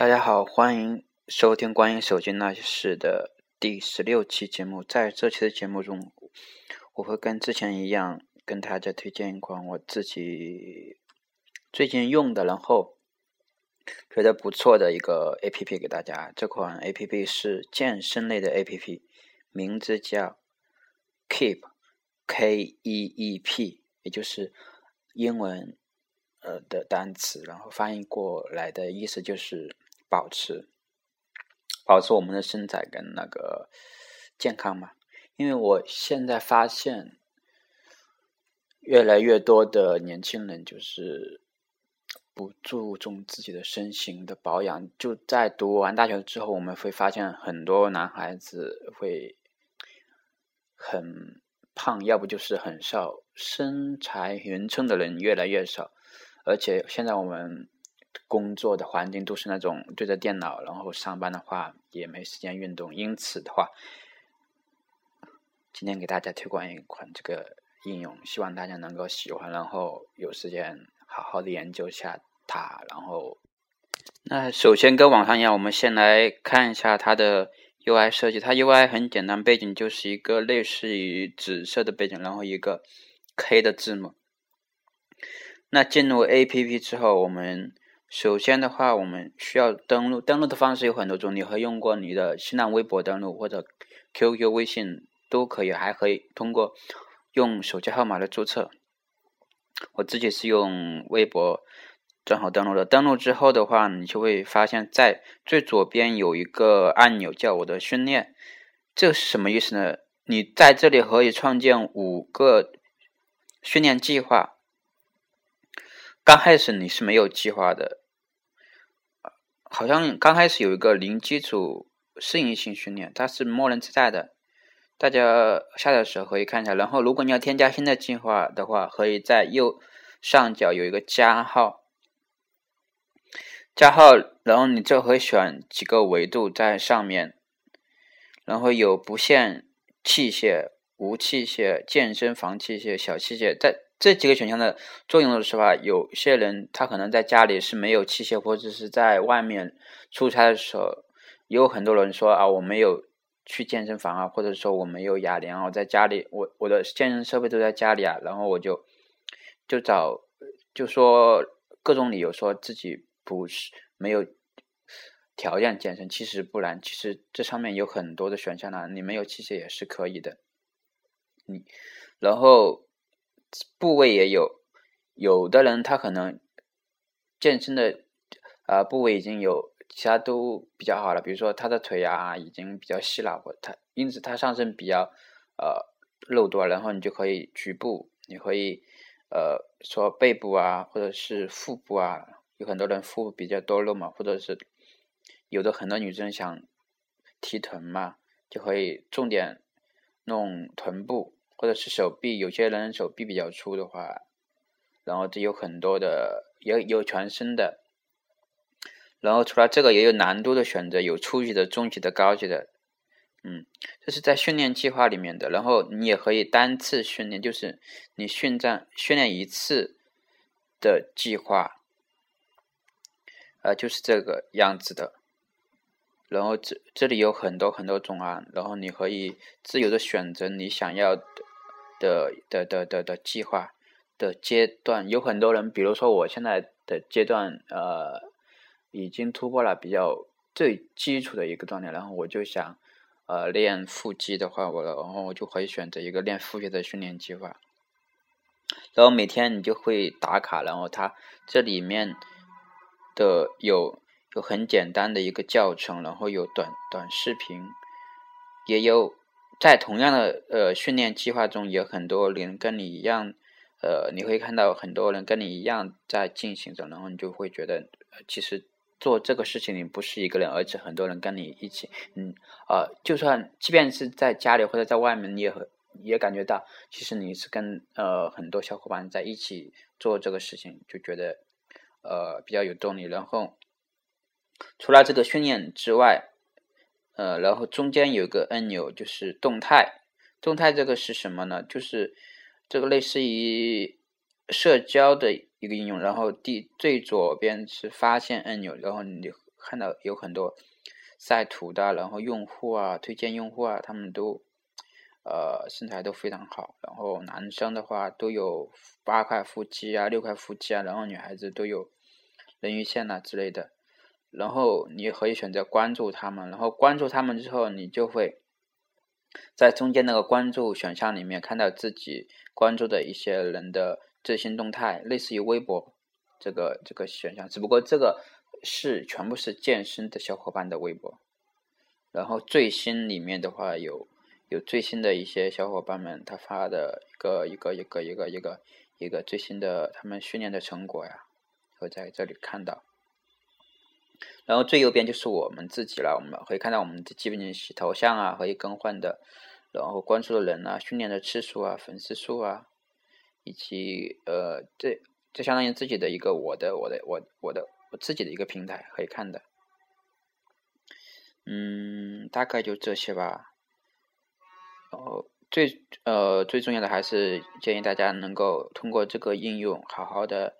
大家好，欢迎收听关于手机那些事的第十六期节目。在这期的节目中，我会跟之前一样，跟大家推荐一款我自己最近用的，然后觉得不错的一个 A P P 给大家。这款 A P P 是健身类的 A P P，名字叫 Keep K E E P，也就是英文。呃的单词，然后翻译过来的意思就是保持，保持我们的身材跟那个健康嘛。因为我现在发现，越来越多的年轻人就是不注重自己的身形的保养。就在读完大学之后，我们会发现很多男孩子会很胖，要不就是很瘦，身材匀称的人越来越少。而且现在我们工作的环境都是那种对着电脑，然后上班的话也没时间运动，因此的话，今天给大家推广一款这个应用，希望大家能够喜欢，然后有时间好好的研究一下它。然后，那首先跟网上一样，我们先来看一下它的 UI 设计。它 UI 很简单，背景就是一个类似于紫色的背景，然后一个 K 的字母。那进入 A P P 之后，我们首先的话，我们需要登录。登录的方式有很多种，你可以用过你的新浪微博登录，或者 Q Q、微信都可以，还可以通过用手机号码来注册。我自己是用微博正好登录的。登录之后的话，你就会发现在最左边有一个按钮叫“我的训练”，这是什么意思呢？你在这里可以创建五个训练计划。刚开始你是没有计划的，好像刚开始有一个零基础适应性训练，它是默认自带的，大家下载的时候可以看一下。然后如果你要添加新的计划的话，可以在右上角有一个加号，加号，然后你就可以选几个维度在上面，然后有不限器械、无器械、健身房器械、小器械在。这几个选项的作用的是吧？有些人他可能在家里是没有器械，或者是在外面出差的时候，有很多人说啊，我没有去健身房啊，或者说我没有哑铃啊，我在家里，我我的健身设备都在家里啊，然后我就就找就说各种理由说自己不是没有条件健身，其实不然，其实这上面有很多的选项呢，你没有器械也是可以的，你然后。部位也有，有的人他可能健身的啊部位已经有其他都比较好了，比如说他的腿啊已经比较细了，或他因此他上身比较呃肉多，然后你就可以局部，你可以呃说背部啊或者是腹部啊，有很多人腹部比较多肉嘛，或者是有的很多女生想提臀嘛，就可以重点弄臀部。或者是手臂，有些人手臂比较粗的话，然后这有很多的，也有全身的。然后除了这个，也有难度的选择，有初级的、中级的、高级的。嗯，这是在训练计划里面的。然后你也可以单次训练，就是你训战训练一次的计划，呃，就是这个样子的。然后这这里有很多很多种啊，然后你可以自由的选择你想要的。的的的的计划的阶段有很多人，比如说我现在的阶段，呃，已经突破了比较最基础的一个锻炼，然后我就想，呃，练腹肌的话，我然后我就可以选择一个练腹肌的训练计划，然后每天你就会打卡，然后它这里面的有有很简单的一个教程，然后有短短视频，也有。在同样的呃训练计划中，有很多人跟你一样，呃，你会看到很多人跟你一样在进行着，然后你就会觉得，其实做这个事情你不是一个人，而且很多人跟你一起，嗯，呃，就算即便是在家里或者在外面，你也也感觉到，其实你是跟呃很多小伙伴在一起做这个事情，就觉得呃比较有动力。然后除了这个训练之外，呃，然后中间有个按钮，就是动态。动态这个是什么呢？就是这个类似于社交的一个应用。然后第最左边是发现按钮，然后你看到有很多晒图的，然后用户啊，推荐用户啊，他们都呃身材都非常好。然后男生的话都有八块腹肌啊，六块腹肌啊，然后女孩子都有人鱼线呐之类的。然后你可以选择关注他们，然后关注他们之后，你就会在中间那个关注选项里面看到自己关注的一些人的最新动态，类似于微博这个这个选项。只不过这个是全部是健身的小伙伴的微博，然后最新里面的话有有最新的一些小伙伴们他发的一个一个一个一个一个一个最新的他们训练的成果呀，会在这里看到。然后最右边就是我们自己了，我们可以看到我们的基本信息、头像啊，可以更换的，然后关注的人啊、训练的次数啊、粉丝数啊，以及呃，这这相当于自己的一个我的、我的、我、我的、我自己的一个平台可以看的。嗯，大概就这些吧。然后最呃最重要的还是建议大家能够通过这个应用好好的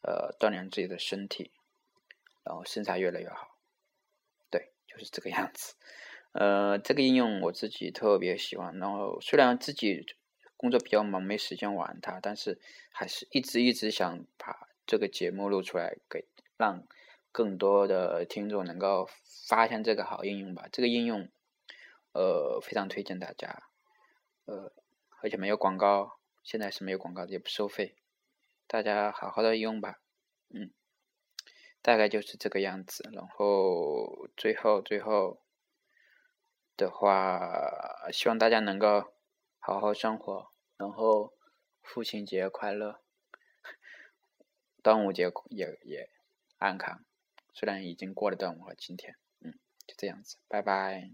呃锻炼自己的身体。然后身材越来越好，对，就是这个样子。呃，这个应用我自己特别喜欢。然后虽然自己工作比较忙，没时间玩它，但是还是一直一直想把这个节目录出来，给让更多的听众能够发现这个好应用吧。这个应用，呃，非常推荐大家。呃，而且没有广告，现在是没有广告的，也不收费，大家好好的用吧。嗯。大概就是这个样子，然后最后最后的话，希望大家能够好好生活，然后父亲节快乐，端午节也也安康，虽然已经过了端午了，今天，嗯，就这样子，拜拜。